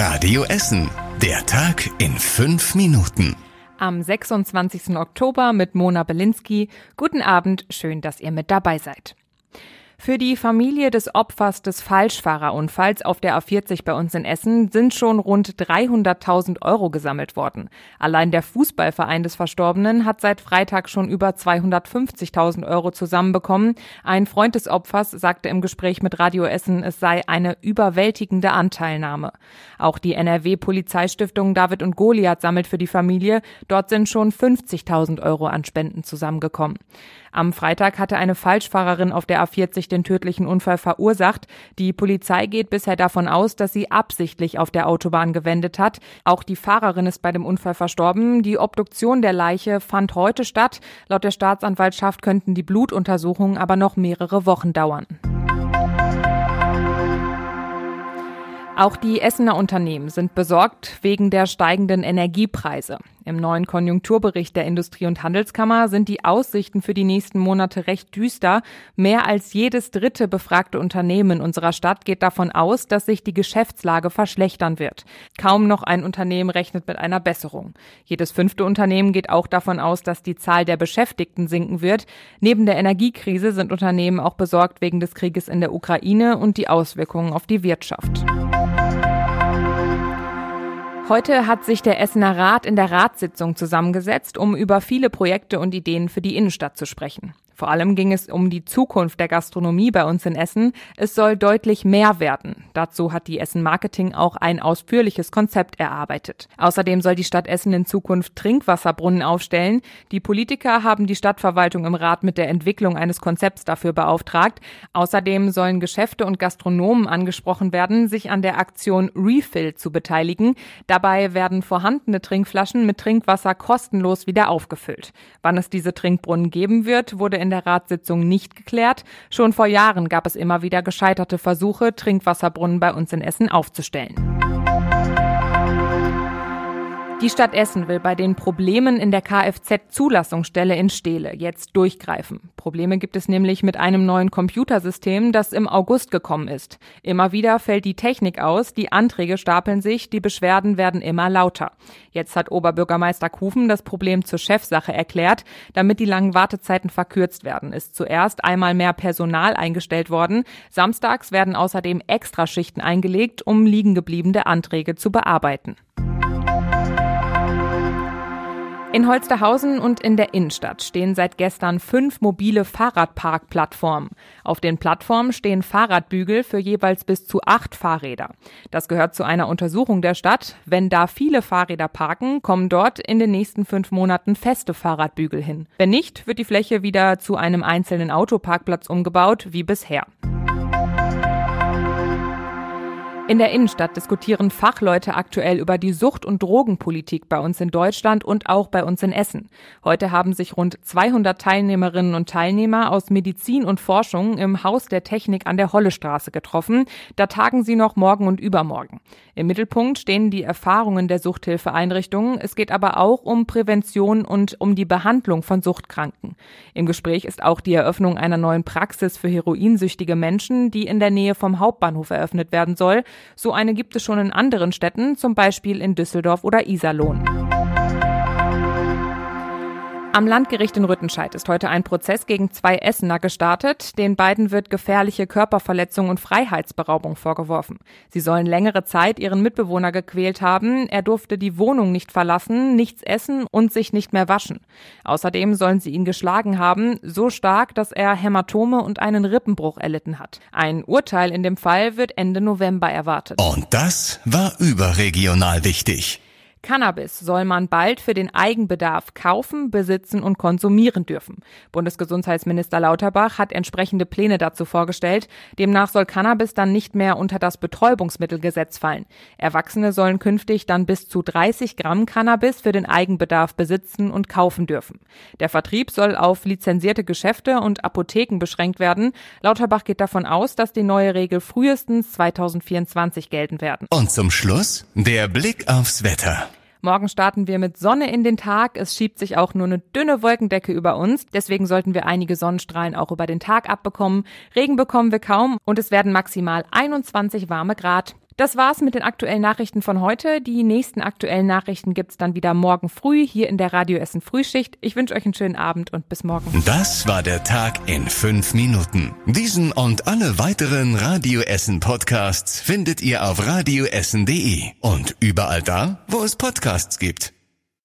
Radio Essen. Der Tag in fünf Minuten. Am 26. Oktober mit Mona Belinsky. Guten Abend, schön, dass ihr mit dabei seid. Für die Familie des Opfers des Falschfahrerunfalls auf der A40 bei uns in Essen sind schon rund 300.000 Euro gesammelt worden. Allein der Fußballverein des Verstorbenen hat seit Freitag schon über 250.000 Euro zusammenbekommen. Ein Freund des Opfers sagte im Gespräch mit Radio Essen, es sei eine überwältigende Anteilnahme. Auch die NRW-Polizeistiftung David und Goliath sammelt für die Familie. Dort sind schon 50.000 Euro an Spenden zusammengekommen. Am Freitag hatte eine Falschfahrerin auf der A40 den tödlichen Unfall verursacht. Die Polizei geht bisher davon aus, dass sie absichtlich auf der Autobahn gewendet hat. Auch die Fahrerin ist bei dem Unfall verstorben. Die Obduktion der Leiche fand heute statt. Laut der Staatsanwaltschaft könnten die Blutuntersuchungen aber noch mehrere Wochen dauern. Auch die Essener Unternehmen sind besorgt wegen der steigenden Energiepreise. Im neuen Konjunkturbericht der Industrie- und Handelskammer sind die Aussichten für die nächsten Monate recht düster. Mehr als jedes dritte befragte Unternehmen unserer Stadt geht davon aus, dass sich die Geschäftslage verschlechtern wird. Kaum noch ein Unternehmen rechnet mit einer Besserung. Jedes fünfte Unternehmen geht auch davon aus, dass die Zahl der Beschäftigten sinken wird. Neben der Energiekrise sind Unternehmen auch besorgt wegen des Krieges in der Ukraine und die Auswirkungen auf die Wirtschaft. Heute hat sich der Essener Rat in der Ratssitzung zusammengesetzt, um über viele Projekte und Ideen für die Innenstadt zu sprechen. Vor allem ging es um die Zukunft der Gastronomie bei uns in Essen. Es soll deutlich mehr werden. Dazu hat die Essen Marketing auch ein ausführliches Konzept erarbeitet. Außerdem soll die Stadt Essen in Zukunft Trinkwasserbrunnen aufstellen. Die Politiker haben die Stadtverwaltung im Rat mit der Entwicklung eines Konzepts dafür beauftragt. Außerdem sollen Geschäfte und Gastronomen angesprochen werden, sich an der Aktion Refill zu beteiligen. Dabei werden vorhandene Trinkflaschen mit Trinkwasser kostenlos wieder aufgefüllt. Wann es diese Trinkbrunnen geben wird, wurde in in der Ratssitzung nicht geklärt. Schon vor Jahren gab es immer wieder gescheiterte Versuche, Trinkwasserbrunnen bei uns in Essen aufzustellen. Die Stadt Essen will bei den Problemen in der Kfz-Zulassungsstelle in Steele jetzt durchgreifen. Probleme gibt es nämlich mit einem neuen Computersystem, das im August gekommen ist. Immer wieder fällt die Technik aus, die Anträge stapeln sich, die Beschwerden werden immer lauter. Jetzt hat Oberbürgermeister Kufen das Problem zur Chefsache erklärt. Damit die langen Wartezeiten verkürzt werden, ist zuerst einmal mehr Personal eingestellt worden. Samstags werden außerdem Extraschichten eingelegt, um liegengebliebene Anträge zu bearbeiten. In Holsterhausen und in der Innenstadt stehen seit gestern fünf mobile Fahrradparkplattformen. Auf den Plattformen stehen Fahrradbügel für jeweils bis zu acht Fahrräder. Das gehört zu einer Untersuchung der Stadt. Wenn da viele Fahrräder parken, kommen dort in den nächsten fünf Monaten feste Fahrradbügel hin. Wenn nicht, wird die Fläche wieder zu einem einzelnen Autoparkplatz umgebaut, wie bisher. In der Innenstadt diskutieren Fachleute aktuell über die Sucht- und Drogenpolitik bei uns in Deutschland und auch bei uns in Essen. Heute haben sich rund 200 Teilnehmerinnen und Teilnehmer aus Medizin und Forschung im Haus der Technik an der Hollestraße getroffen. Da tagen sie noch morgen und übermorgen. Im Mittelpunkt stehen die Erfahrungen der Suchthilfeeinrichtungen. Es geht aber auch um Prävention und um die Behandlung von Suchtkranken. Im Gespräch ist auch die Eröffnung einer neuen Praxis für heroinsüchtige Menschen, die in der Nähe vom Hauptbahnhof eröffnet werden soll. So eine gibt es schon in anderen Städten, zum Beispiel in Düsseldorf oder Iserlohn. Am Landgericht in Rüttenscheid ist heute ein Prozess gegen zwei Essener gestartet. Den beiden wird gefährliche Körperverletzung und Freiheitsberaubung vorgeworfen. Sie sollen längere Zeit ihren Mitbewohner gequält haben. Er durfte die Wohnung nicht verlassen, nichts essen und sich nicht mehr waschen. Außerdem sollen sie ihn geschlagen haben, so stark, dass er Hämatome und einen Rippenbruch erlitten hat. Ein Urteil in dem Fall wird Ende November erwartet. Und das war überregional wichtig. Cannabis soll man bald für den Eigenbedarf kaufen, besitzen und konsumieren dürfen. Bundesgesundheitsminister Lauterbach hat entsprechende Pläne dazu vorgestellt. Demnach soll Cannabis dann nicht mehr unter das Betäubungsmittelgesetz fallen. Erwachsene sollen künftig dann bis zu 30 Gramm Cannabis für den Eigenbedarf besitzen und kaufen dürfen. Der Vertrieb soll auf lizenzierte Geschäfte und Apotheken beschränkt werden. Lauterbach geht davon aus, dass die neue Regel frühestens 2024 gelten werden. Und zum Schluss der Blick aufs Wetter. Morgen starten wir mit Sonne in den Tag. Es schiebt sich auch nur eine dünne Wolkendecke über uns. Deswegen sollten wir einige Sonnenstrahlen auch über den Tag abbekommen. Regen bekommen wir kaum und es werden maximal 21 warme Grad. Das war's mit den aktuellen Nachrichten von heute. Die nächsten aktuellen Nachrichten gibt's dann wieder morgen früh hier in der Radio Essen Frühschicht. Ich wünsche euch einen schönen Abend und bis morgen. Das war der Tag in fünf Minuten. Diesen und alle weiteren Radio Essen Podcasts findet ihr auf radioessen.de und überall da, wo es Podcasts gibt.